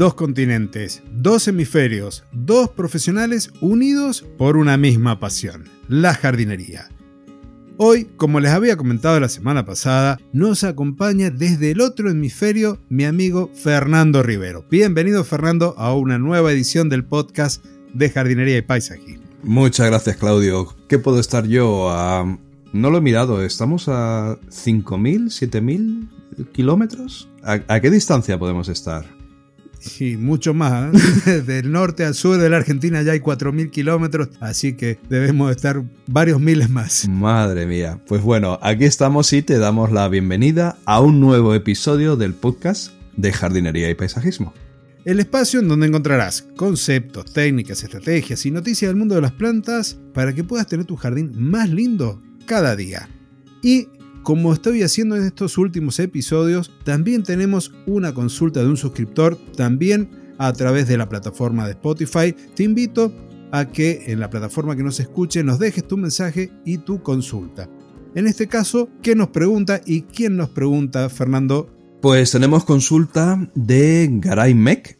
dos continentes, dos hemisferios, dos profesionales unidos por una misma pasión, la jardinería. Hoy, como les había comentado la semana pasada, nos acompaña desde el otro hemisferio mi amigo Fernando Rivero. Bienvenido Fernando a una nueva edición del podcast de jardinería y paisajismo. Muchas gracias Claudio. ¿Qué puedo estar yo? a...? no lo he mirado, ¿estamos a 5.000, 7.000 kilómetros? ¿A qué distancia podemos estar? Sí, mucho más. ¿eh? Del norte al sur de la Argentina ya hay 4.000 kilómetros, así que debemos estar varios miles más. Madre mía. Pues bueno, aquí estamos y te damos la bienvenida a un nuevo episodio del podcast de jardinería y paisajismo. El espacio en donde encontrarás conceptos, técnicas, estrategias y noticias del mundo de las plantas para que puedas tener tu jardín más lindo cada día. Y como estoy haciendo en estos últimos episodios, también tenemos una consulta de un suscriptor, también a través de la plataforma de Spotify. Te invito a que en la plataforma que nos escuche nos dejes tu mensaje y tu consulta. En este caso, ¿qué nos pregunta y quién nos pregunta, Fernando? Pues tenemos consulta de Garay Mek,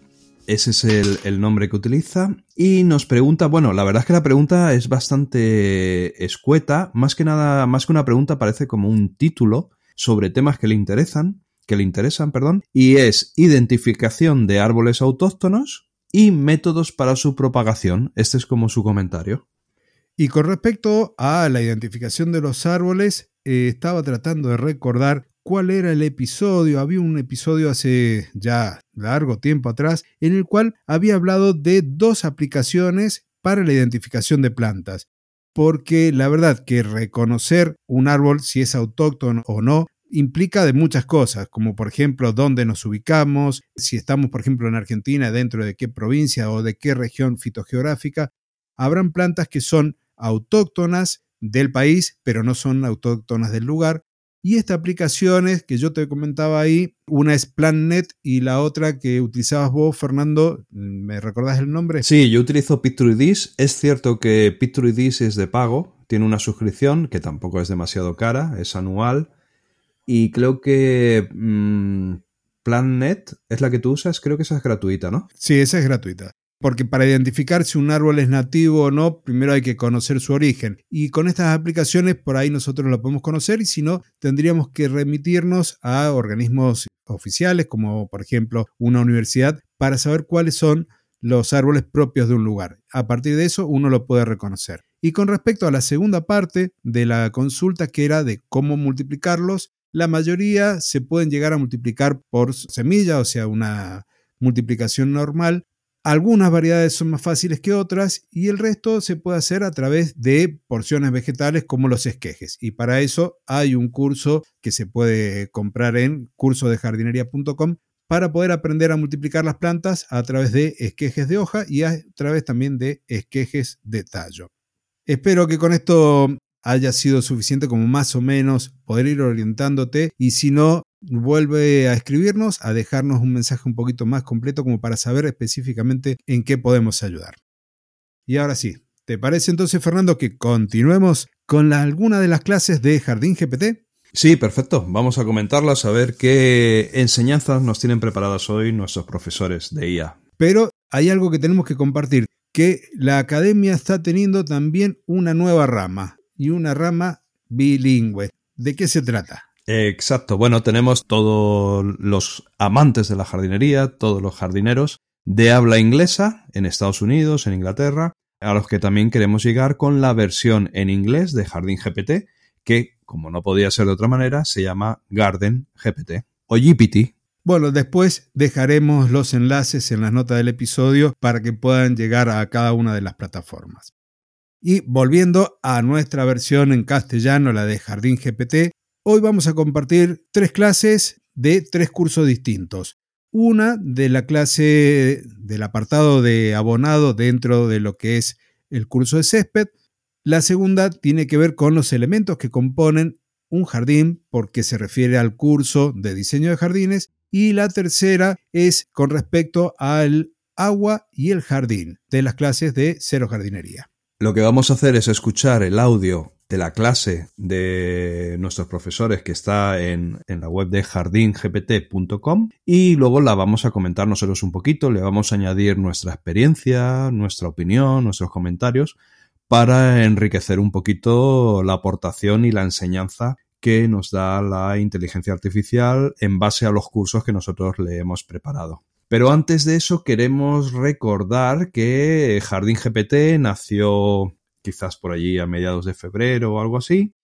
ese es el, nombre que utiliza. Y nos pregunta, bueno, la verdad es que la pregunta es bastante escueta. Más que nada, más que una pregunta, parece como un título sobre temas que le interesan, que le interesan, perdón. Y es identificación de árboles autóctonos y métodos para su propagación. Este es como su comentario. Y con respecto a la identificación de los árboles, eh, estaba tratando de recordar cuál era el episodio. Había un episodio hace ya largo tiempo atrás en el cual había hablado de dos aplicaciones para la identificación de plantas. Porque la verdad que reconocer un árbol, si es autóctono o no, implica de muchas cosas, como por ejemplo dónde nos ubicamos, si estamos por ejemplo en Argentina, dentro de qué provincia o de qué región fitogeográfica. Habrán plantas que son autóctonas del país, pero no son autóctonas del lugar, y estas aplicaciones que yo te comentaba ahí, una es PlanNet y la otra que utilizabas vos, Fernando, ¿me recordás el nombre? Sí, yo utilizo PictureDis. Es cierto que PictureDis es de pago, tiene una suscripción que tampoco es demasiado cara, es anual. Y creo que mm, PlanNet es la que tú usas, creo que esa es gratuita, ¿no? Sí, esa es gratuita porque para identificar si un árbol es nativo o no, primero hay que conocer su origen. Y con estas aplicaciones por ahí nosotros lo podemos conocer y si no, tendríamos que remitirnos a organismos oficiales, como por ejemplo una universidad, para saber cuáles son los árboles propios de un lugar. A partir de eso uno lo puede reconocer. Y con respecto a la segunda parte de la consulta, que era de cómo multiplicarlos, la mayoría se pueden llegar a multiplicar por semilla, o sea, una multiplicación normal, algunas variedades son más fáciles que otras y el resto se puede hacer a través de porciones vegetales como los esquejes. Y para eso hay un curso que se puede comprar en cursodejardinería.com para poder aprender a multiplicar las plantas a través de esquejes de hoja y a través también de esquejes de tallo. Espero que con esto haya sido suficiente como más o menos poder ir orientándote y si no, vuelve a escribirnos, a dejarnos un mensaje un poquito más completo como para saber específicamente en qué podemos ayudar. Y ahora sí, ¿te parece entonces Fernando que continuemos con alguna de las clases de Jardín GPT? Sí, perfecto. Vamos a comentarlas, a ver qué enseñanzas nos tienen preparadas hoy nuestros profesores de IA. Pero hay algo que tenemos que compartir, que la academia está teniendo también una nueva rama, y una rama bilingüe. ¿De qué se trata? Exacto. Bueno, tenemos todos los amantes de la jardinería, todos los jardineros de habla inglesa en Estados Unidos, en Inglaterra, a los que también queremos llegar con la versión en inglés de Jardín GPT, que, como no podía ser de otra manera, se llama Garden GPT o GPT. Bueno, después dejaremos los enlaces en las notas del episodio para que puedan llegar a cada una de las plataformas. Y volviendo a nuestra versión en castellano, la de Jardín GPT, hoy vamos a compartir tres clases de tres cursos distintos. Una de la clase del apartado de abonado dentro de lo que es el curso de césped. La segunda tiene que ver con los elementos que componen un jardín porque se refiere al curso de diseño de jardines. Y la tercera es con respecto al agua y el jardín de las clases de cero jardinería. Lo que vamos a hacer es escuchar el audio de la clase de nuestros profesores que está en, en la web de jardingpt.com y luego la vamos a comentar nosotros un poquito, le vamos a añadir nuestra experiencia, nuestra opinión, nuestros comentarios para enriquecer un poquito la aportación y la enseñanza que nos da la inteligencia artificial en base a los cursos que nosotros le hemos preparado. Pero antes de eso queremos recordar que Jardín GPT nació quizás por allí a mediados de febrero o algo así,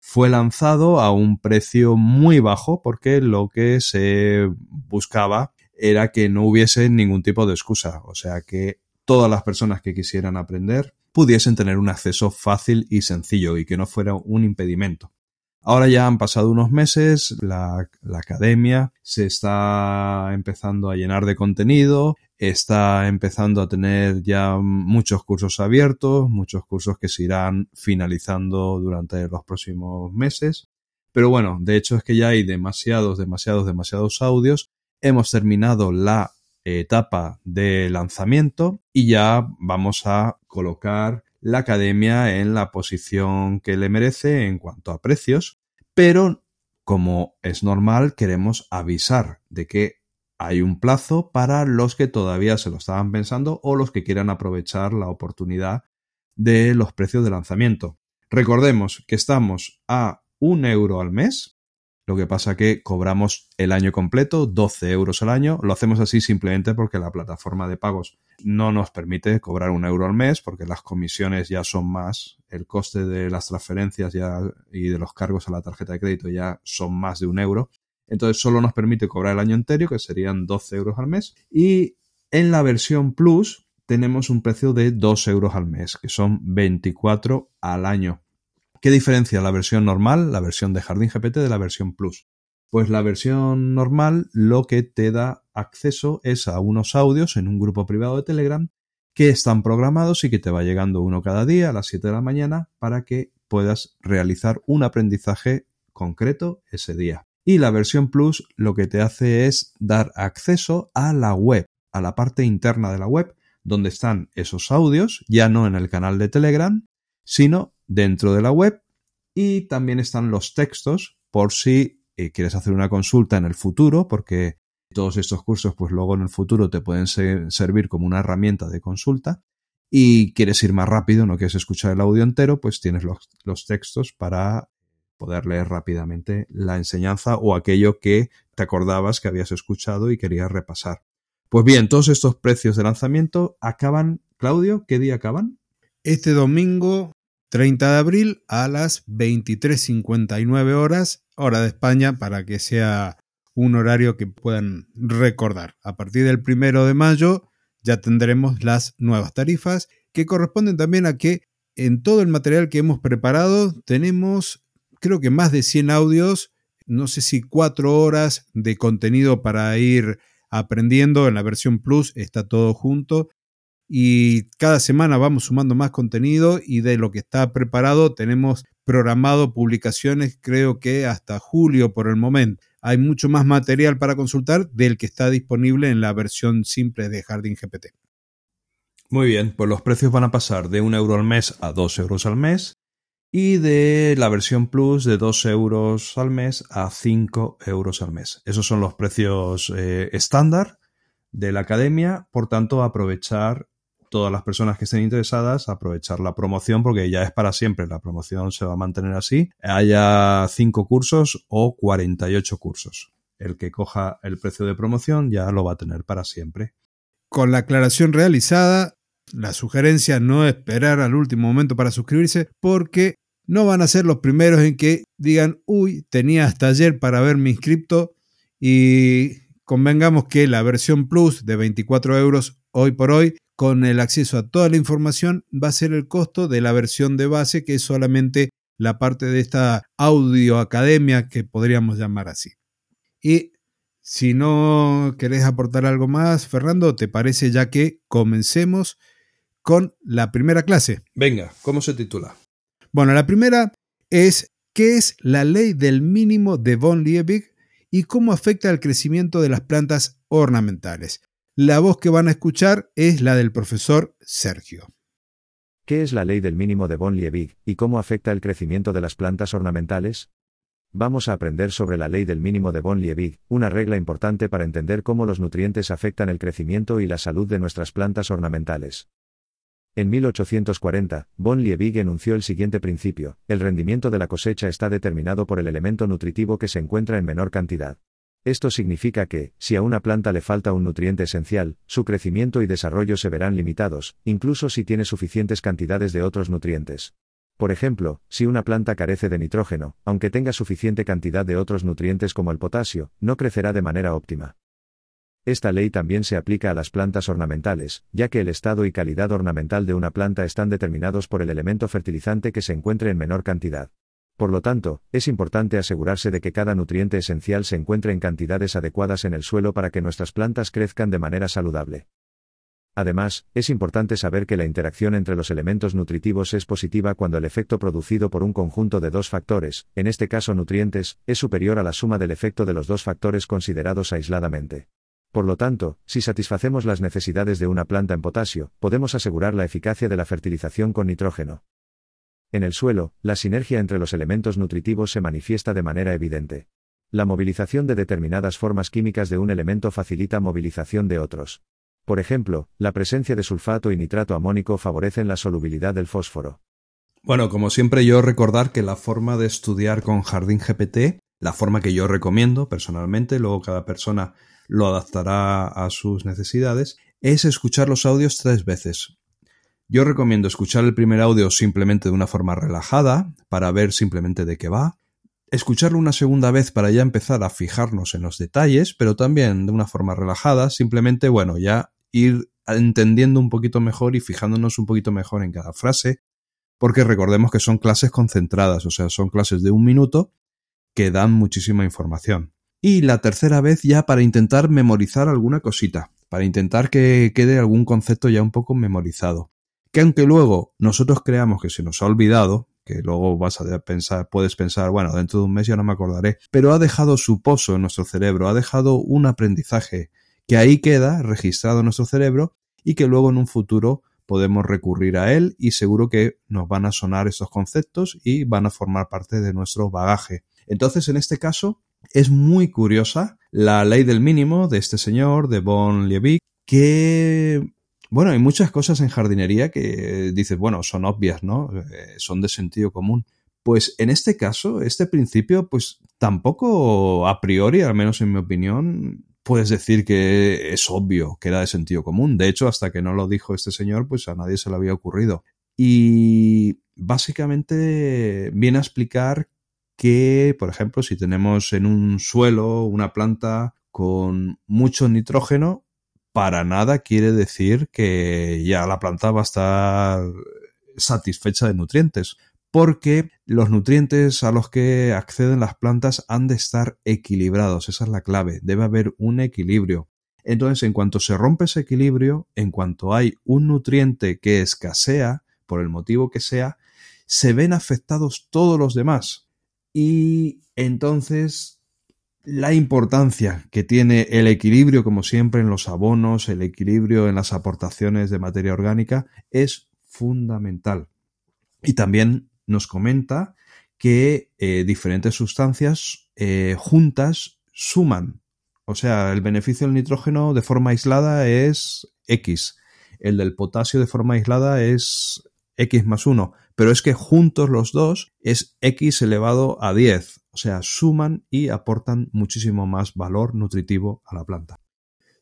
fue lanzado a un precio muy bajo porque lo que se buscaba era que no hubiese ningún tipo de excusa, o sea que todas las personas que quisieran aprender pudiesen tener un acceso fácil y sencillo y que no fuera un impedimento. Ahora ya han pasado unos meses, la, academia se está empezando a llenar de contenido, está empezando a tener ya muchos cursos abiertos, muchos cursos que se irán finalizando durante los próximos meses. Pero bueno, de hecho es que ya hay demasiados, demasiados, demasiados audios. Hemos terminado la etapa de lanzamiento y ya vamos a colocar la academia en la posición que le merece en cuanto a precios, pero como es normal, queremos avisar de que hay un plazo para los que todavía se lo estaban pensando o los que quieran aprovechar la oportunidad de los precios de lanzamiento. Recordemos que estamos a un euro al mes, lo que pasa que cobramos el año completo, 12 euros al año. Lo hacemos así simplemente porque la plataforma de pagos no nos permite cobrar un euro al mes porque las comisiones ya son más, el coste de las transferencias ya y de los cargos a la tarjeta de crédito ya son más de un euro. Entonces solo nos permite cobrar el año entero, que serían 12 euros al mes. Y en la versión Plus tenemos un precio de 2 euros al mes, que son 24 al año. ¿Qué diferencia la versión normal, la versión de Jardín GPT, de la versión Plus? Pues la versión normal lo que te da acceso es a unos audios en un grupo privado de Telegram que están programados y que te va llegando uno cada día a las 7 de la mañana para que puedas realizar un aprendizaje concreto ese día. Y la versión Plus lo que te hace es dar acceso a la web, a la parte interna de la web, donde están esos audios, ya no en el canal de Telegram, sino dentro de la web y también están los textos por si eh, quieres hacer una consulta en el futuro, porque todos estos cursos pues luego en el futuro te pueden servir como una herramienta de consulta y quieres ir más rápido, no quieres escuchar el audio entero, pues tienes los, los textos para poder leer rápidamente la enseñanza o aquello que te acordabas que habías escuchado y querías repasar. Pues bien, todos estos precios de lanzamiento acaban, Claudio, ¿qué día acaban? Este domingo 30 de abril a las 23.59 horas, hora de España, para que sea un horario que puedan recordar. A partir del primero de mayo ya tendremos las nuevas tarifas que corresponden también a que en todo el material que hemos preparado tenemos creo que más de 100 audios, no sé si cuatro horas de contenido para ir aprendiendo. En la versión Plus está todo junto y cada semana vamos sumando más contenido y de lo que está preparado tenemos programado publicaciones creo que hasta julio por el momento. Hay mucho más material para consultar del que está disponible en la versión simple de Jardín GPT. Muy bien, pues los precios van a pasar de un euro al mes a dos euros al mes y de la versión Plus de 2 euros al mes a 5 euros al mes. Esos son los precios eh, estándar de la academia, por tanto aprovechar todas las personas que estén interesadas aprovechar la promoción porque ya es para siempre, la promoción se va a mantener así, haya 5 cursos o 48 cursos. El que coja el precio de promoción ya lo va a tener para siempre. Con la aclaración realizada, la sugerencia no es esperar al último momento para suscribirse porque no van a ser los primeros en que digan, uy, tenía hasta ayer para haberme inscrito y convengamos que la versión Plus de 24 euros hoy por hoy con el acceso a toda la información va a ser el costo de la versión de base, que es solamente la parte de esta audio academia que podríamos llamar así. Y si no querés aportar algo más, Fernando, ¿te parece ya que comencemos con la primera clase? Venga, ¿cómo se titula? Bueno, la primera es ¿qué es la ley del mínimo de von Liebig y cómo afecta al crecimiento de las plantas ornamentales? La voz que van a escuchar es la del profesor Sergio. ¿Qué es la ley del mínimo de von Liebig y cómo afecta el crecimiento de las plantas ornamentales? Vamos a aprender sobre la ley del mínimo de von Liebig, una regla importante para entender cómo los nutrientes afectan el crecimiento y la salud de nuestras plantas ornamentales. En 1840, von Liebig enunció el siguiente principio, el rendimiento de la cosecha está determinado por el elemento nutritivo que se encuentra en menor cantidad. Esto significa que, si a una planta le falta un nutriente esencial, su crecimiento y desarrollo se verán limitados, incluso si tiene suficientes cantidades de otros nutrientes. Por ejemplo, si una planta carece de nitrógeno, aunque tenga suficiente cantidad de otros nutrientes como el potasio, no crecerá de manera óptima. Esta ley también se aplica a las plantas ornamentales, ya que el estado y calidad ornamental de una planta están determinados por el elemento fertilizante que se encuentre en menor cantidad. Por lo tanto, es importante asegurarse de que cada nutriente esencial se encuentre en cantidades adecuadas en el suelo para que nuestras plantas crezcan de manera saludable. Además, es importante saber que la interacción entre los elementos nutritivos es positiva cuando el efecto producido por un conjunto de dos factores, en este caso nutrientes, es superior a la suma del efecto de los dos factores considerados aisladamente. Por lo tanto, si satisfacemos las necesidades de una planta en potasio, podemos asegurar la eficacia de la fertilización con nitrógeno. En el suelo, la sinergia entre los elementos nutritivos se manifiesta de manera evidente. La movilización de determinadas formas químicas de un elemento facilita movilización de otros. Por ejemplo, la presencia de sulfato y nitrato amónico favorecen la solubilidad del fósforo. Bueno, como siempre yo recordar que la forma de estudiar con Jardín GPT, la forma que yo recomiendo personalmente, luego cada persona lo adaptará a sus necesidades, es escuchar los audios tres veces. Yo recomiendo escuchar el primer audio simplemente de una forma relajada, para ver simplemente de qué va. Escucharlo una segunda vez para ya empezar a fijarnos en los detalles, pero también de una forma relajada, simplemente, bueno, ya ir entendiendo un poquito mejor y fijándonos un poquito mejor en cada frase, porque recordemos que son clases concentradas, o sea, son clases de un minuto que dan muchísima información. Y la tercera vez ya para intentar memorizar alguna cosita, para intentar que quede algún concepto ya un poco memorizado que aunque luego nosotros creamos que se nos ha olvidado, que luego vas a pensar, puedes pensar, bueno, dentro de un mes ya no me acordaré, pero ha dejado su pozo en nuestro cerebro, ha dejado un aprendizaje que ahí queda registrado en nuestro cerebro y que luego en un futuro podemos recurrir a él y seguro que nos van a sonar estos conceptos y van a formar parte de nuestro bagaje. Entonces, en este caso, es muy curiosa la ley del mínimo de este señor, de Von Liebig, que bueno, hay muchas cosas en jardinería que dices, bueno, son obvias, ¿no? Eh, son de sentido común. Pues en este caso, este principio, pues tampoco a priori, al menos en mi opinión, puedes decir que es obvio, que era de sentido común. De hecho, hasta que no lo dijo este señor, pues a nadie se le había ocurrido. Y básicamente viene a explicar que, por ejemplo, si tenemos en un suelo una planta con mucho nitrógeno, para nada quiere decir que ya la planta va a estar satisfecha de nutrientes, porque los nutrientes a los que acceden las plantas han de estar equilibrados, esa es la clave, debe haber un equilibrio. Entonces, en cuanto se rompe ese equilibrio, en cuanto hay un nutriente que escasea, por el motivo que sea, se ven afectados todos los demás. Y entonces la importancia que tiene el equilibrio, como siempre, en los abonos, el equilibrio en las aportaciones de materia orgánica, es fundamental. Y también nos comenta que eh, diferentes sustancias eh, juntas suman. O sea, el beneficio del nitrógeno de forma aislada es X. El del potasio de forma aislada es X más 1. Pero es que juntos los dos es X elevado a 10 o sea, suman y aportan muchísimo más valor nutritivo a la planta.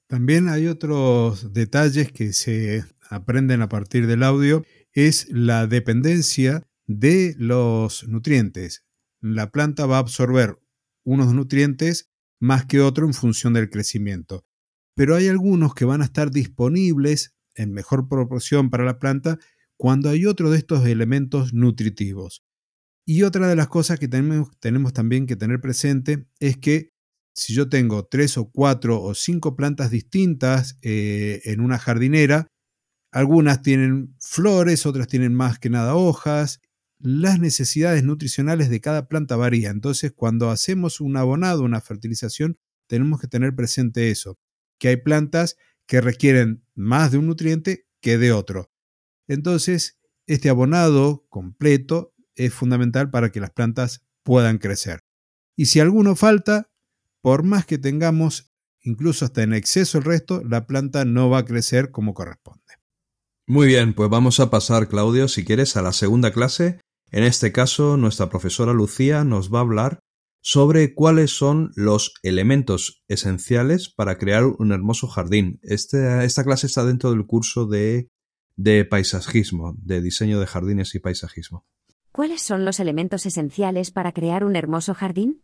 También hay otros detalles que se aprenden a partir del audio, es la dependencia de los nutrientes. La planta va a absorber unos nutrientes más que otro en función del crecimiento, pero hay algunos que van a estar disponibles en mejor proporción para la planta cuando hay otro de estos elementos nutritivos. Y otra de las cosas que tenemos, tenemos también que tener presente es que si yo tengo tres o cuatro o cinco plantas distintas eh, en una jardinera, algunas tienen flores, otras tienen más que nada hojas. Las necesidades nutricionales de cada planta varían. Entonces, cuando hacemos un abonado, una fertilización, tenemos que tener presente eso, que hay plantas que requieren más de un nutriente que de otro. Entonces, este abonado completo es fundamental para que las plantas puedan crecer. Y si alguno falta, por más que tengamos incluso hasta en exceso el resto, la planta no va a crecer como corresponde. Muy bien, pues vamos a pasar, Claudio, si quieres, a la segunda clase. En este caso, nuestra profesora Lucía nos va a hablar sobre cuáles son los elementos esenciales para crear un hermoso jardín. Este, esta clase está dentro del curso de, de paisajismo, de diseño de jardines y paisajismo. ¿Cuáles son los elementos esenciales para crear un hermoso jardín?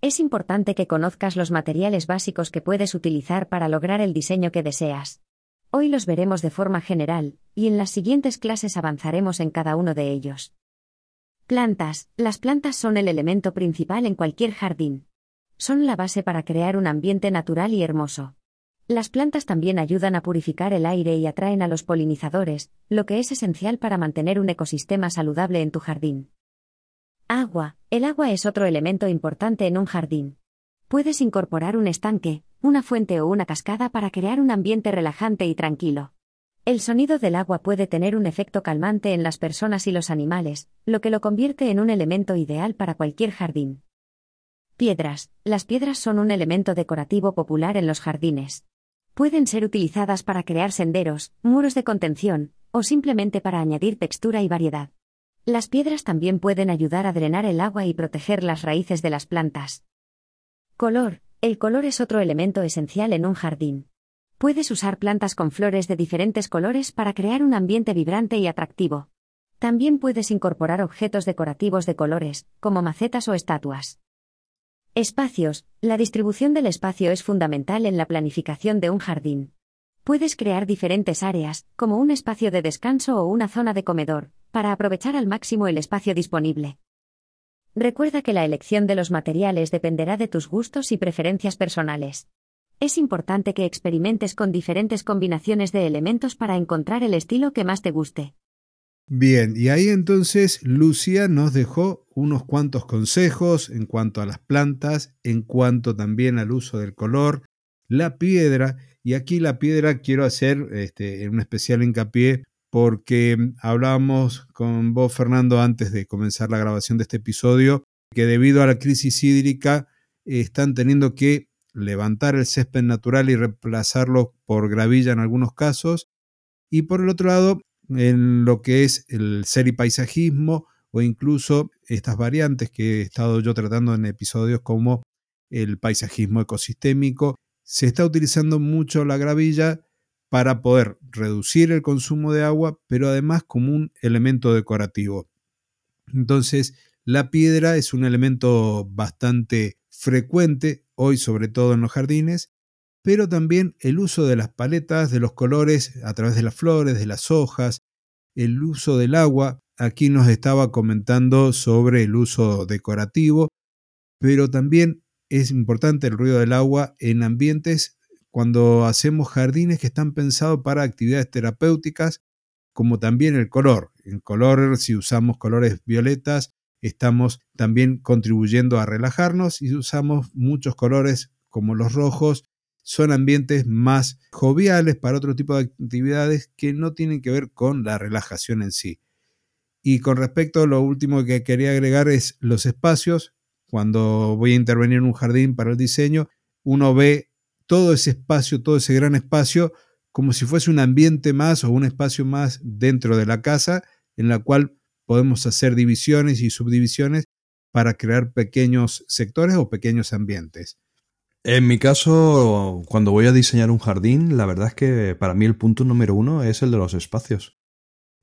Es importante que conozcas los materiales básicos que puedes utilizar para lograr el diseño que deseas. Hoy los veremos de forma general, y en las siguientes clases avanzaremos en cada uno de ellos. Plantas. Las plantas son el elemento principal en cualquier jardín. Son la base para crear un ambiente natural y hermoso. Las plantas también ayudan a purificar el aire y atraen a los polinizadores, lo que es esencial para mantener un ecosistema saludable en tu jardín. Agua. El agua es otro elemento importante en un jardín. Puedes incorporar un estanque, una fuente o una cascada para crear un ambiente relajante y tranquilo. El sonido del agua puede tener un efecto calmante en las personas y los animales, lo que lo convierte en un elemento ideal para cualquier jardín. Piedras. Las piedras son un elemento decorativo popular en los jardines. Pueden ser utilizadas para crear senderos, muros de contención, o simplemente para añadir textura y variedad. Las piedras también pueden ayudar a drenar el agua y proteger las raíces de las plantas. Color. El color es otro elemento esencial en un jardín. Puedes usar plantas con flores de diferentes colores para crear un ambiente vibrante y atractivo. También puedes incorporar objetos decorativos de colores, como macetas o estatuas. Espacios. La distribución del espacio es fundamental en la planificación de un jardín. Puedes crear diferentes áreas, como un espacio de descanso o una zona de comedor, para aprovechar al máximo el espacio disponible. Recuerda que la elección de los materiales dependerá de tus gustos y preferencias personales. Es importante que experimentes con diferentes combinaciones de elementos para encontrar el estilo que más te guste. Bien, y ahí entonces Lucia nos dejó unos cuantos consejos en cuanto a las plantas, en cuanto también al uso del color, la piedra, y aquí la piedra quiero hacer este, un especial hincapié porque mm, hablábamos con vos, Fernando, antes de comenzar la grabación de este episodio, que debido a la crisis hídrica están teniendo que levantar el césped natural y reemplazarlo por gravilla en algunos casos. Y por el otro lado, en lo que es el seripaisajismo o incluso estas variantes que he estado yo tratando en episodios como el paisajismo ecosistémico, se está utilizando mucho la gravilla para poder reducir el consumo de agua, pero además como un elemento decorativo. Entonces, la piedra es un elemento bastante frecuente hoy, sobre todo en los jardines, pero también el uso de las paletas, de los colores a través de las flores, de las hojas, el uso del agua. Aquí nos estaba comentando sobre el uso decorativo, pero también es importante el ruido del agua en ambientes cuando hacemos jardines que están pensados para actividades terapéuticas, como también el color. El color, si usamos colores violetas, estamos también contribuyendo a relajarnos y usamos muchos colores como los rojos, son ambientes más joviales para otro tipo de actividades que no tienen que ver con la relajación en sí. Y con respecto a lo último que quería agregar es los espacios. Cuando voy a intervenir en un jardín para el diseño, uno ve todo ese espacio, todo ese gran espacio, como si fuese un ambiente más o un espacio más dentro de la casa, en la cual podemos hacer divisiones y subdivisiones para crear pequeños sectores o pequeños ambientes. En mi caso, cuando voy a diseñar un jardín, la verdad es que para mí el punto número uno es el de los espacios.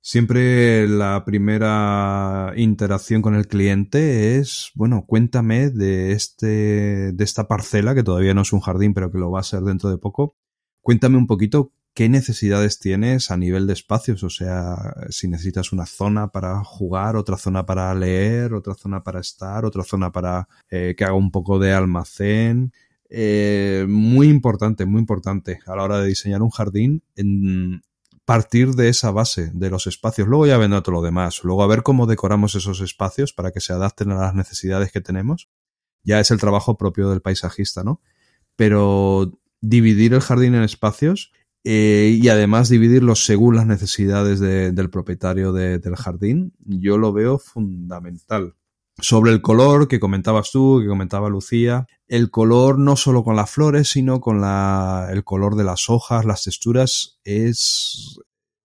Siempre la primera interacción con el cliente es, bueno, cuéntame de este, de esta parcela, que todavía no es un jardín, pero que lo va a ser dentro de poco. Cuéntame un poquito qué necesidades tienes a nivel de espacios, o sea, si necesitas una zona para jugar, otra zona para leer, otra zona para estar, otra zona para eh, que haga un poco de almacén. Eh, muy importante, muy importante a la hora de diseñar un jardín. Partir de esa base de los espacios. Luego ya vendrá todo lo demás. Luego a ver cómo decoramos esos espacios para que se adapten a las necesidades que tenemos. Ya es el trabajo propio del paisajista, ¿no? Pero dividir el jardín en espacios eh, y además dividirlos según las necesidades del propietario del jardín, yo lo veo fundamental. Sobre el color que comentabas tú, que comentaba Lucía, el color no solo con las flores, sino con el color de las hojas, las texturas, es,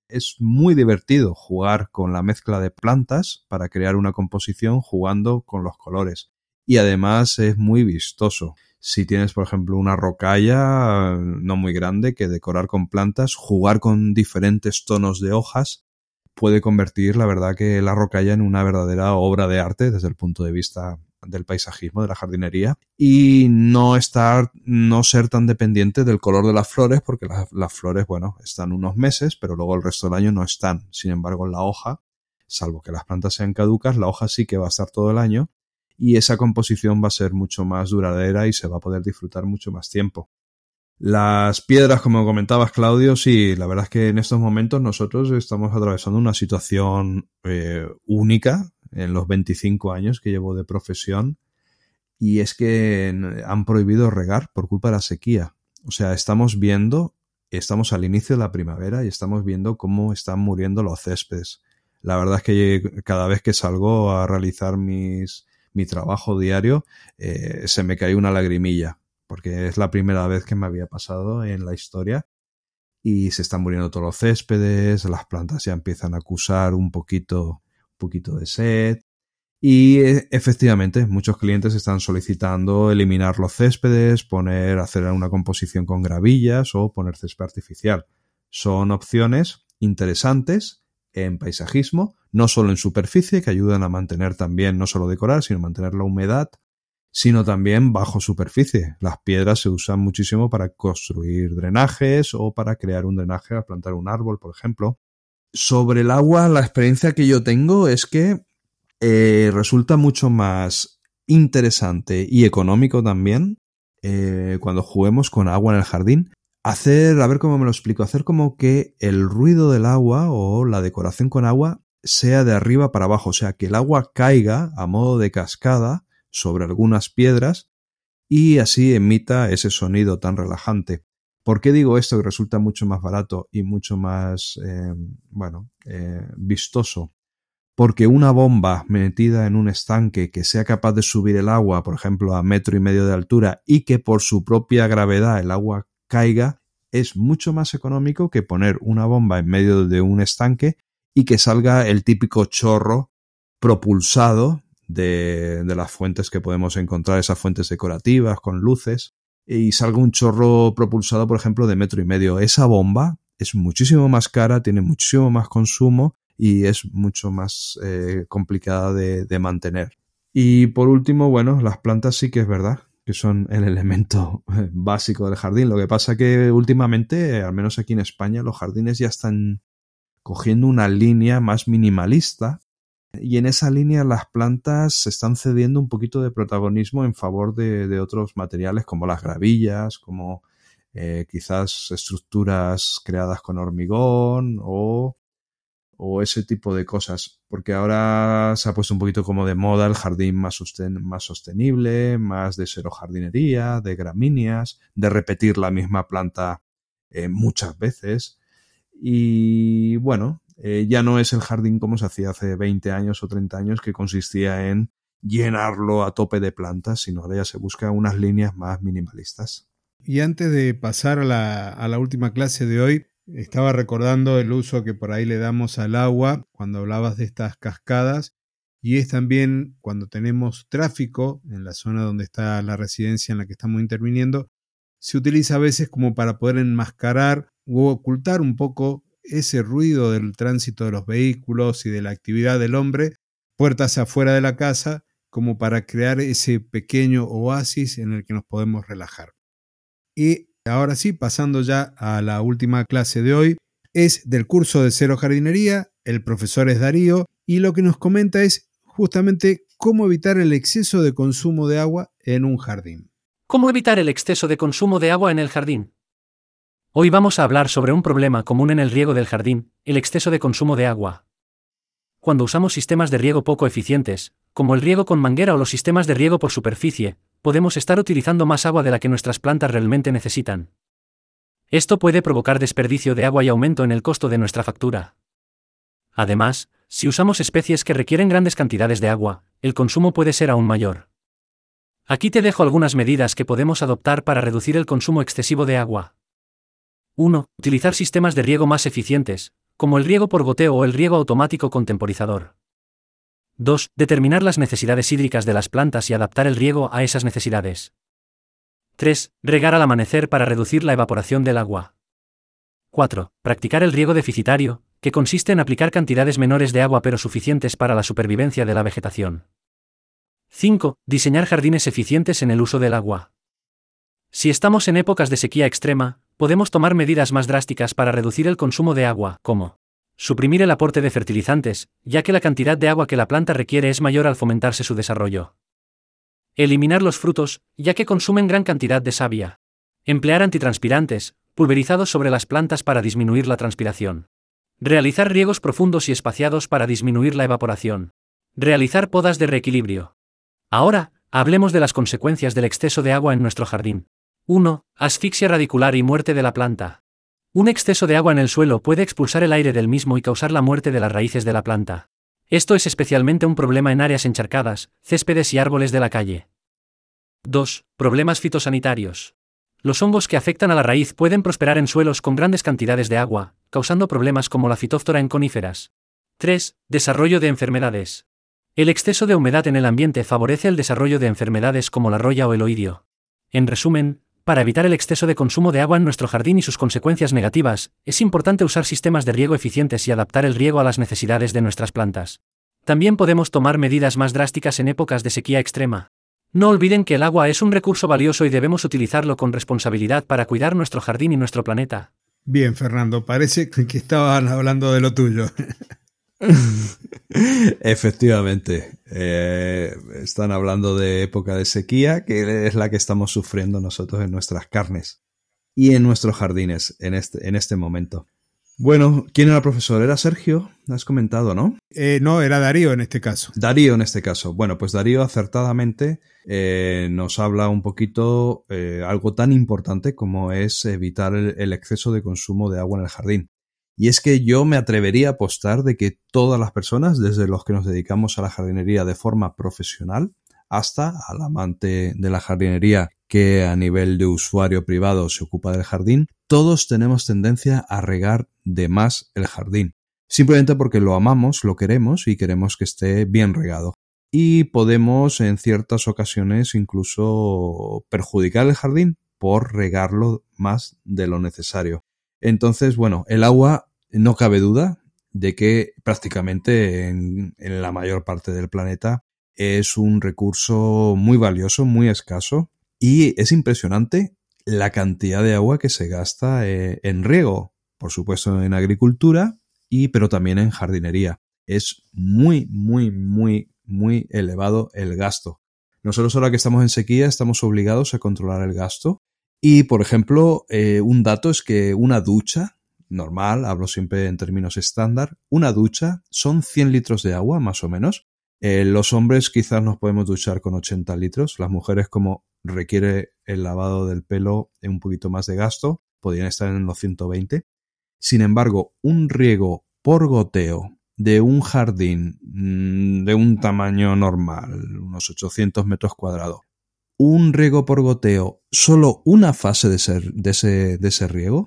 es muy divertido jugar con la mezcla de plantas para crear una composición jugando con los colores. Y además es muy vistoso. Si tienes, por ejemplo, una rocalla no muy grande que decorar con plantas, jugar con diferentes tonos de hojas puede convertir, la verdad, que la rocalla en una verdadera obra de arte desde el punto de vista del paisajismo, de la jardinería, y no estar, no ser tan dependiente del color de las flores, porque las, flores, bueno, están unos meses, pero luego el resto del año no están. Sin embargo, la hoja, salvo que las plantas sean caducas, la hoja sí que va a estar todo el año, y esa composición va a ser mucho más duradera y se va a poder disfrutar mucho más tiempo. Las piedras, como comentabas, Claudio, sí, la verdad es que en estos momentos nosotros estamos atravesando una situación eh, única en los 25 años que llevo de profesión y es que han prohibido regar por culpa de la sequía. O sea, estamos viendo, estamos al inicio de la primavera y estamos viendo cómo están muriendo los céspedes. La verdad es que cada vez que salgo a realizar mis, mi trabajo diario, eh, se me cae una lagrimilla porque es la primera vez que me había pasado en la historia y se están muriendo todos los céspedes, las plantas ya empiezan a acusar un poquito, un poquito de sed y e, efectivamente muchos clientes están solicitando eliminar los céspedes, poner, hacer una composición con gravillas o poner césped artificial. Son opciones interesantes en paisajismo, no solo en superficie, que ayudan a mantener también, no solo decorar, sino mantener la humedad sino también bajo superficie. Las piedras se usan muchísimo para construir drenajes o para crear un drenaje al plantar un árbol, por ejemplo. Sobre el agua, la experiencia que yo tengo es que eh, resulta mucho más interesante y económico también eh, cuando juguemos con agua en el jardín. Hacer, a ver cómo me lo explico, hacer como que el ruido del agua o la decoración con agua sea de arriba para abajo, o sea, que el agua caiga a modo de cascada sobre algunas piedras y así emita ese sonido tan relajante. ¿Por qué digo esto que resulta mucho más barato y mucho más, eh, bueno, eh, vistoso? Porque una bomba metida en un estanque que sea capaz de subir el agua, por ejemplo, a metro y medio de altura y que por su propia gravedad el agua caiga, es mucho más económico que poner una bomba en medio de un estanque y que salga el típico chorro propulsado de, las fuentes que podemos encontrar, esas fuentes decorativas con luces, y salga un chorro propulsado, por ejemplo, de metro y medio. Esa bomba es muchísimo más cara, tiene muchísimo más consumo y es mucho más eh, complicada de, de, mantener. Y por último, bueno, las plantas sí que es verdad que son el elemento básico del jardín. Lo que pasa que últimamente, al menos aquí en España, los jardines ya están cogiendo una línea más minimalista y en esa línea las plantas se están cediendo un poquito de protagonismo en favor de, otros materiales como las gravillas, como eh, quizás estructuras creadas con hormigón o, o, ese tipo de cosas. Porque ahora se ha puesto un poquito como de moda el jardín más, sostenible, más de cero jardinería, de gramíneas, de repetir la misma planta eh, muchas veces. Y bueno, eh, ya no es el jardín como se hacía hace 20 años o 30 años, que consistía en llenarlo a tope de plantas, sino ahora ya se busca unas líneas más minimalistas. Y antes de pasar a la, a la última clase de hoy, estaba recordando el uso que por ahí le damos al agua cuando hablabas de estas cascadas y es también cuando tenemos tráfico en la zona donde está la residencia en la que estamos interviniendo, se utiliza a veces como para poder enmascarar o ocultar un poco ese ruido del tránsito de los vehículos y de la actividad del hombre, puertas afuera de la casa, como para crear ese pequeño oasis en el que nos podemos relajar. Y ahora sí, pasando ya a la última clase de hoy, es del curso de Cero Jardinería, el profesor es Darío, y lo que nos comenta es justamente cómo evitar el exceso de consumo de agua en un jardín. ¿Cómo evitar el exceso de consumo de agua en el jardín? Hoy vamos a hablar sobre un problema común en el riego del jardín, el exceso de consumo de agua. Cuando usamos sistemas de riego poco eficientes, como el riego con manguera o los sistemas de riego por superficie, podemos estar utilizando más agua de la que nuestras plantas realmente necesitan. Esto puede provocar desperdicio de agua y aumento en el costo de nuestra factura. Además, si usamos especies que requieren grandes cantidades de agua, el consumo puede ser aún mayor. Aquí te dejo algunas medidas que podemos adoptar para reducir el consumo excesivo de agua. 1. Utilizar sistemas de riego más eficientes, como el riego por goteo o el riego automático con temporizador. 2. Determinar las necesidades hídricas de las plantas y adaptar el riego a esas necesidades. 3. Regar al amanecer para reducir la evaporación del agua. 4. Practicar el riego deficitario, que consiste en aplicar cantidades menores de agua pero suficientes para la supervivencia de la vegetación. 5. Diseñar jardines eficientes en el uso del agua. Si estamos en épocas de sequía extrema, podemos tomar medidas más drásticas para reducir el consumo de agua, como suprimir el aporte de fertilizantes, ya que la cantidad de agua que la planta requiere es mayor al fomentarse su desarrollo. Eliminar los frutos, ya que consumen gran cantidad de savia. Emplear antitranspirantes, pulverizados sobre las plantas para disminuir la transpiración. Realizar riegos profundos y espaciados para disminuir la evaporación. Realizar podas de reequilibrio. Ahora, hablemos de las consecuencias del exceso de agua en nuestro jardín. 1. Asfixia radicular y muerte de la planta. Un exceso de agua en el suelo puede expulsar el aire del mismo y causar la muerte de las raíces de la planta. Esto es especialmente un problema en áreas encharcadas, céspedes y árboles de la calle. 2. Problemas fitosanitarios. Los hongos que afectan a la raíz pueden prosperar en suelos con grandes cantidades de agua, causando problemas como la fitóftora en coníferas. 3. Desarrollo de enfermedades. El exceso de humedad en el ambiente favorece el desarrollo de enfermedades como la roya o el oidio. En resumen, para evitar el exceso de consumo de agua en nuestro jardín y sus consecuencias negativas, es importante usar sistemas de riego eficientes y adaptar el riego a las necesidades de nuestras plantas. También podemos tomar medidas más drásticas en épocas de sequía extrema. No olviden que el agua es un recurso valioso y debemos utilizarlo con responsabilidad para cuidar nuestro jardín y nuestro planeta. Bien, Fernando, parece que estaban hablando de lo tuyo. Efectivamente, eh, están hablando de época de sequía, que es la que estamos sufriendo nosotros en nuestras carnes y en nuestros jardines en este, en este momento. Bueno, ¿quién era el profesor? Era Sergio, has comentado, ¿no? Eh, no, era Darío en este caso. Darío en este caso. Bueno, pues Darío acertadamente eh, nos habla un poquito eh, algo tan importante como es evitar el, exceso de consumo de agua en el jardín. Y es que yo me atrevería a apostar de que todas las personas, desde los que nos dedicamos a la jardinería de forma profesional, hasta al amante de la jardinería que a nivel de usuario privado se ocupa del jardín, todos tenemos tendencia a regar de más el jardín, simplemente porque lo amamos, lo queremos y queremos que esté bien regado. Y podemos en ciertas ocasiones incluso perjudicar el jardín por regarlo más de lo necesario. Entonces, bueno, el agua no cabe duda de que prácticamente en, la mayor parte del planeta es un recurso muy valioso, muy escaso, y es impresionante la cantidad de agua que se gasta eh, en riego, por supuesto en agricultura, y pero también en jardinería. Es muy, muy, muy, muy elevado el gasto. Nosotros ahora que estamos en sequía estamos obligados a controlar el gasto. Y, por ejemplo, eh, un dato es que una ducha normal, hablo siempre en términos estándar, una ducha son 100 litros de agua más o menos. Eh, los hombres quizás nos podemos duchar con 80 litros, las mujeres como requiere el lavado del pelo un poquito más de gasto, podrían estar en los 120. Sin embargo, un riego por goteo de un jardín mm, de un tamaño normal, unos 800 metros cuadrados, un riego por goteo, solo una fase de, ese, de ese riego,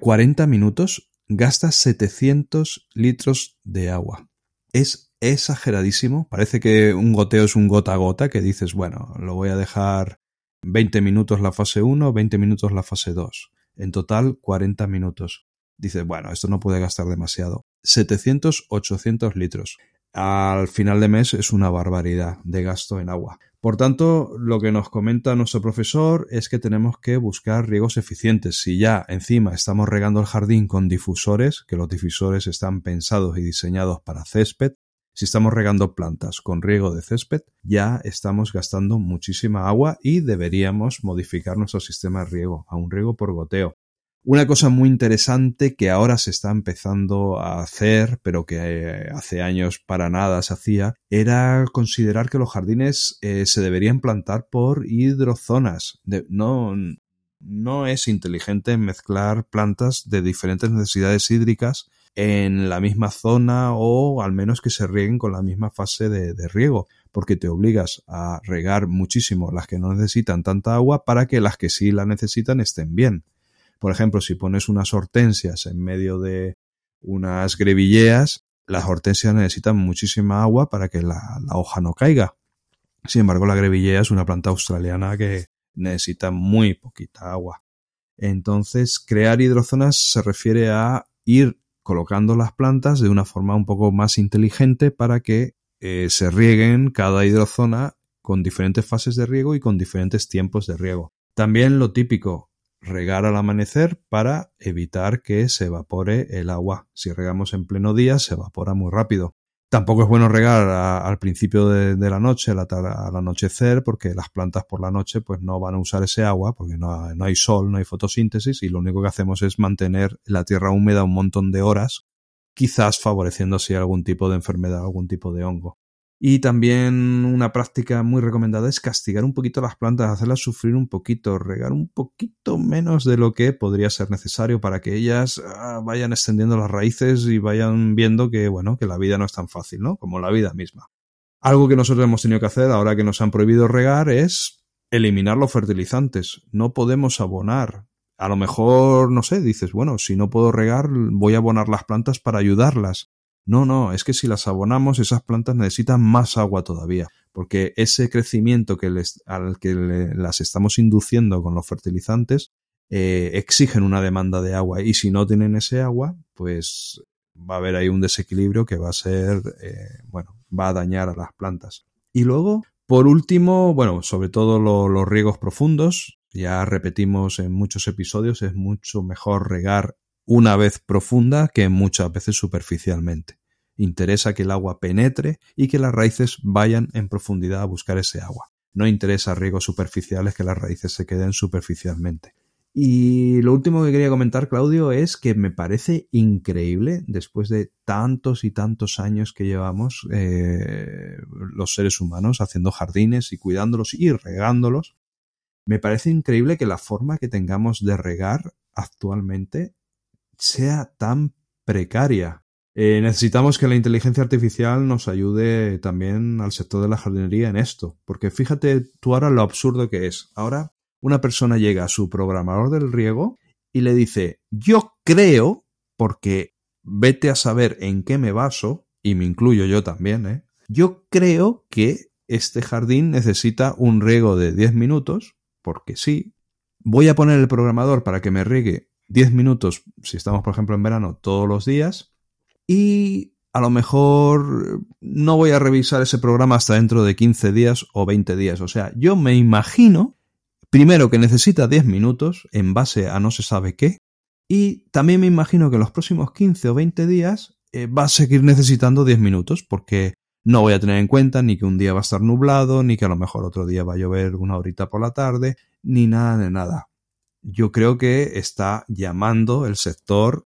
40 minutos, gasta 700 litros de agua. Es exageradísimo. Parece que un goteo es un gota a gota, que dices, bueno, lo voy a dejar 20 minutos la fase 1, 20 minutos la fase 2. En total, 40 minutos. Dice, bueno, esto no puede gastar demasiado. 700, 800 litros. Al final de mes es una barbaridad de gasto en agua. Por tanto, lo que nos comenta nuestro profesor es que tenemos que buscar riegos eficientes. Si ya encima estamos regando el jardín con difusores, que los difusores están pensados y diseñados para césped, si estamos regando plantas con riego de césped, ya estamos gastando muchísima agua y deberíamos modificar nuestro sistema de riego a un riego por goteo. Una cosa muy interesante que ahora se está empezando a hacer, pero que eh, hace años para nada se hacía, era considerar que los jardines eh, se deberían plantar por hidrozonas. no, no es inteligente mezclar plantas de diferentes necesidades hídricas en la misma zona o al menos que se rieguen con la misma fase de, de, riego, porque te obligas a regar muchísimo las que no necesitan tanta agua para que las que sí la necesitan estén bien. Por ejemplo, si pones unas hortensias en medio de unas grevilleas, las hortensias necesitan muchísima agua para que la, hoja no caiga. Sin embargo, la grevillea es una planta australiana que necesita muy poquita agua. Entonces, crear hidrozonas se refiere a ir colocando las plantas de una forma un poco más inteligente para que eh, se rieguen cada hidrozona con diferentes fases de riego y con diferentes tiempos de riego. También lo típico, regar al amanecer para evitar que se evapore el agua. Si regamos en pleno día, se evapora muy rápido. Tampoco es bueno regar al principio de, la noche, al anochecer, porque las plantas por la noche pues no van a usar ese agua, porque no, no hay sol, no hay fotosíntesis, y lo único que hacemos es mantener la tierra húmeda un montón de horas, quizás favoreciendo así algún tipo de enfermedad, algún tipo de hongo. Y también una práctica muy recomendada es castigar un poquito las plantas, hacerlas sufrir un poquito, regar un poquito menos de lo que podría ser necesario para que ellas ah, vayan extendiendo las raíces y vayan viendo que, bueno, que la vida no es tan fácil, ¿no? Como la vida misma. Algo que nosotros hemos tenido que hacer ahora que nos han prohibido regar es eliminar los fertilizantes. No podemos abonar. A lo mejor, no sé, dices, bueno, si no puedo regar, voy a abonar las plantas para ayudarlas. No, no, es que si las abonamos, esas plantas necesitan más agua todavía, porque ese crecimiento que les, al que las estamos induciendo con los fertilizantes eh, exigen una demanda de agua y si no tienen ese agua, pues va a haber ahí un desequilibrio que va a ser, eh, bueno, va a dañar a las plantas. Y luego, por último, bueno, sobre todo los riegos profundos, ya repetimos en muchos episodios, es mucho mejor regar una vez profunda que muchas veces superficialmente. Interesa que el agua penetre y que las raíces vayan en profundidad a buscar ese agua. No interesa riegos superficiales que las raíces se queden superficialmente. Y lo último que quería comentar, Claudio, es que me parece increíble, después de tantos y tantos años que llevamos eh, los seres humanos haciendo jardines y cuidándolos y regándolos, me parece increíble que la forma que tengamos de regar actualmente sea tan precaria. Eh, necesitamos que la inteligencia artificial nos ayude también al sector de la jardinería en esto, porque fíjate tú ahora lo absurdo que es. Ahora una persona llega a su programador del riego y le dice, yo creo, porque vete a saber en qué me baso, y me incluyo yo también, ¿eh? yo creo que este jardín necesita un riego de 10 minutos, porque sí, voy a poner el programador para que me riegue 10 minutos, si estamos por ejemplo en verano, todos los días. Y a lo mejor no voy a revisar ese programa hasta dentro de 15 días o 20 días. O sea, yo me imagino, primero que necesita 10 minutos en base a no se sabe qué. Y también me imagino que en los próximos 15 o 20 días eh, va a seguir necesitando 10 minutos porque no voy a tener en cuenta ni que un día va a estar nublado, ni que a lo mejor otro día va a llover una horita por la tarde, ni nada de nada yo creo que está llamando el sector,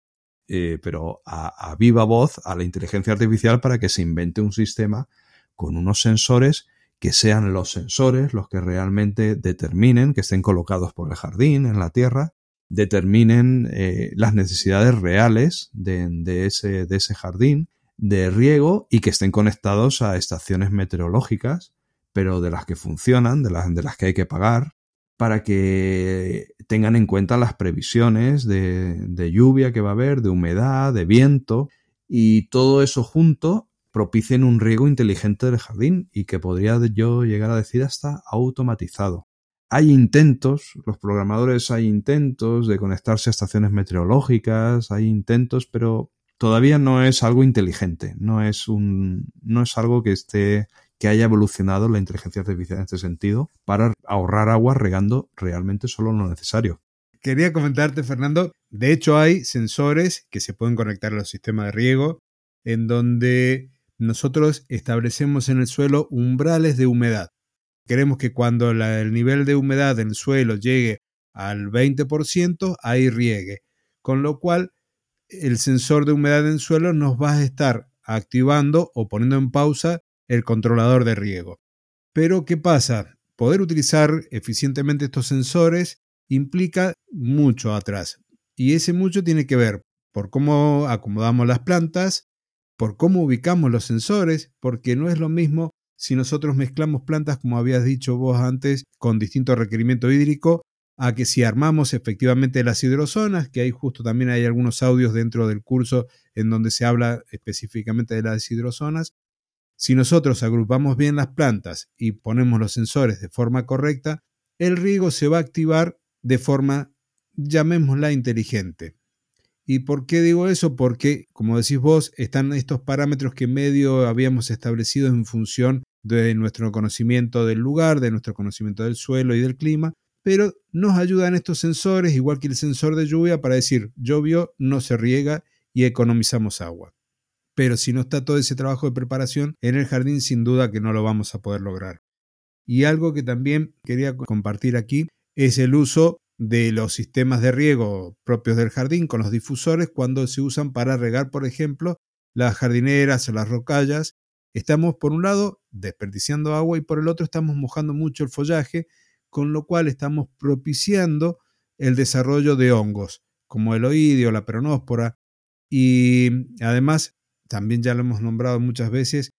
eh, pero a, viva voz, a la inteligencia artificial para que se invente un sistema con unos sensores que sean los sensores los que realmente determinen, que estén colocados por el jardín, en la tierra, determinen eh, las necesidades reales de, ese, de ese jardín de riego y que estén conectados a estaciones meteorológicas, pero de las que funcionan, de las, de las que hay que pagar, para que tengan en cuenta las previsiones de, lluvia que va a haber, de humedad, de viento, y todo eso junto propicien un riego inteligente del jardín y que podría yo llegar a decir hasta automatizado. Hay intentos, los programadores hay intentos de conectarse a estaciones meteorológicas, hay intentos, pero todavía no es algo inteligente, no es un, no es algo que esté que haya evolucionado la inteligencia artificial en este sentido para ahorrar agua regando realmente solo lo necesario. Quería comentarte, Fernando, de hecho hay sensores que se pueden conectar a los sistemas de riego en donde nosotros establecemos en el suelo umbrales de humedad. Queremos que cuando el nivel de humedad del suelo llegue al 20%, ahí riegue. Con lo cual, el sensor de humedad en el suelo nos va a estar activando o poniendo en pausa el controlador de riego. Pero, ¿qué pasa? Poder utilizar eficientemente estos sensores implica mucho atrás. Y ese mucho tiene que ver por cómo acomodamos las plantas, por cómo ubicamos los sensores, porque no es lo mismo si nosotros mezclamos plantas, como habías dicho vos antes, con distinto requerimiento hídrico, a que si armamos efectivamente las hidrozonas, que hay justo también hay algunos audios dentro del curso en donde se habla específicamente de las hidrozonas, si nosotros agrupamos bien las plantas y ponemos los sensores de forma correcta, el riego se va a activar de forma, llamémosla, inteligente. ¿Y por qué digo eso? Porque, como decís vos, están estos parámetros que medio habíamos establecido en función de nuestro conocimiento del lugar, de nuestro conocimiento del suelo y del clima, pero nos ayudan estos sensores, igual que el sensor de lluvia, para decir, llovió, no se riega y economizamos agua pero si no está todo ese trabajo de preparación en el jardín, sin duda que no lo vamos a poder lograr. Y algo que también quería compartir aquí es el uso de los sistemas de riego propios del jardín con los difusores cuando se usan para regar, por ejemplo, las jardineras o las rocallas. Estamos, por un lado, desperdiciando agua y por el otro estamos mojando mucho el follaje, con lo cual estamos propiciando el desarrollo de hongos, como el oidio, la peronóspora, y además también ya lo hemos nombrado muchas veces,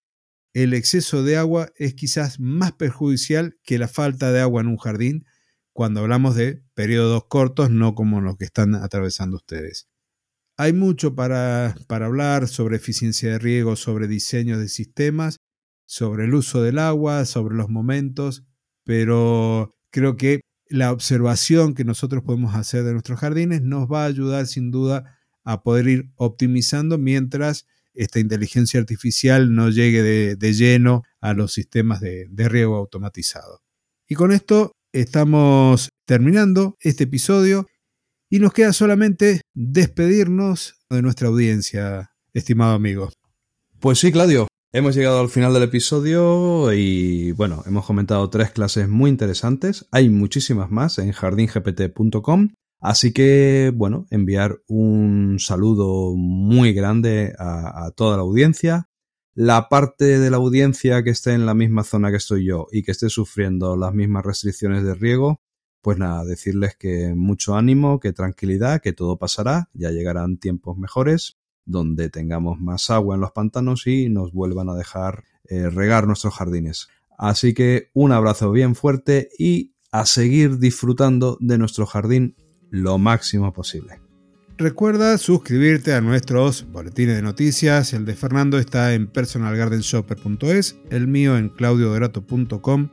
el exceso de agua es quizás más perjudicial que la falta de agua en un jardín cuando hablamos de periodos cortos, no como los que están atravesando ustedes. Hay mucho para, para hablar sobre eficiencia de riego, sobre diseño de sistemas, sobre el uso del agua, sobre los momentos, pero creo que la observación que nosotros podemos hacer de nuestros jardines nos va a ayudar sin duda a poder ir optimizando mientras esta inteligencia artificial no llegue de, lleno a los sistemas de, de riego automatizado. Y con esto estamos terminando este episodio y nos queda solamente despedirnos de nuestra audiencia, estimado amigo. Pues sí, Claudio, hemos llegado al final del episodio y bueno, hemos comentado tres clases muy interesantes. Hay muchísimas más en jardingpt.com Así que, bueno, enviar un saludo muy grande a, toda la audiencia. La parte de la audiencia que esté en la misma zona que estoy yo y que esté sufriendo las mismas restricciones de riego, pues nada, decirles que mucho ánimo, que tranquilidad, que todo pasará, ya llegarán tiempos mejores donde tengamos más agua en los pantanos y nos vuelvan a dejar eh, regar nuestros jardines. Así que un abrazo bien fuerte y a seguir disfrutando de nuestro jardín lo máximo posible. Recuerda suscribirte a nuestros boletines de noticias. El de Fernando está en personalgardenshopper.es, el mío en claudiodorato.com,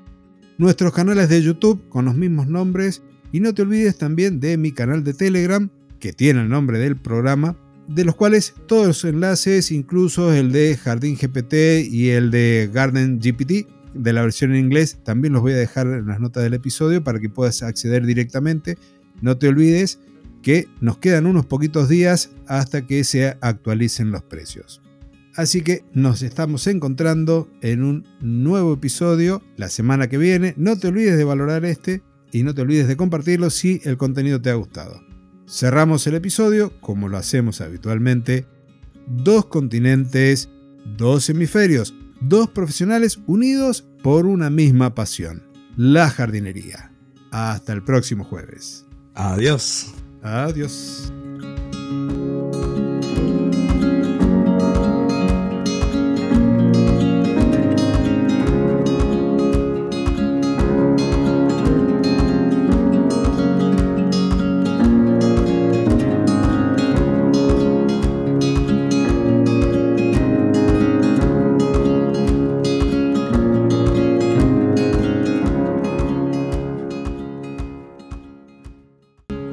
nuestros canales de YouTube con los mismos nombres y no te olvides también de mi canal de Telegram que tiene el nombre del programa, de los cuales todos los enlaces, incluso el de Jardín GPT y el de Garden GPT, de la versión en inglés, también los voy a dejar en las notas del episodio para que puedas acceder directamente no te olvides que nos quedan unos poquitos días hasta que se actualicen los precios. Así que nos estamos encontrando en un nuevo episodio la semana que viene. No te olvides de valorar este y no te olvides de compartirlo si el contenido te ha gustado. Cerramos el episodio como lo hacemos habitualmente. Dos continentes, dos hemisferios, dos profesionales unidos por una misma pasión, la jardinería. Hasta el próximo jueves. Adiós. Adiós.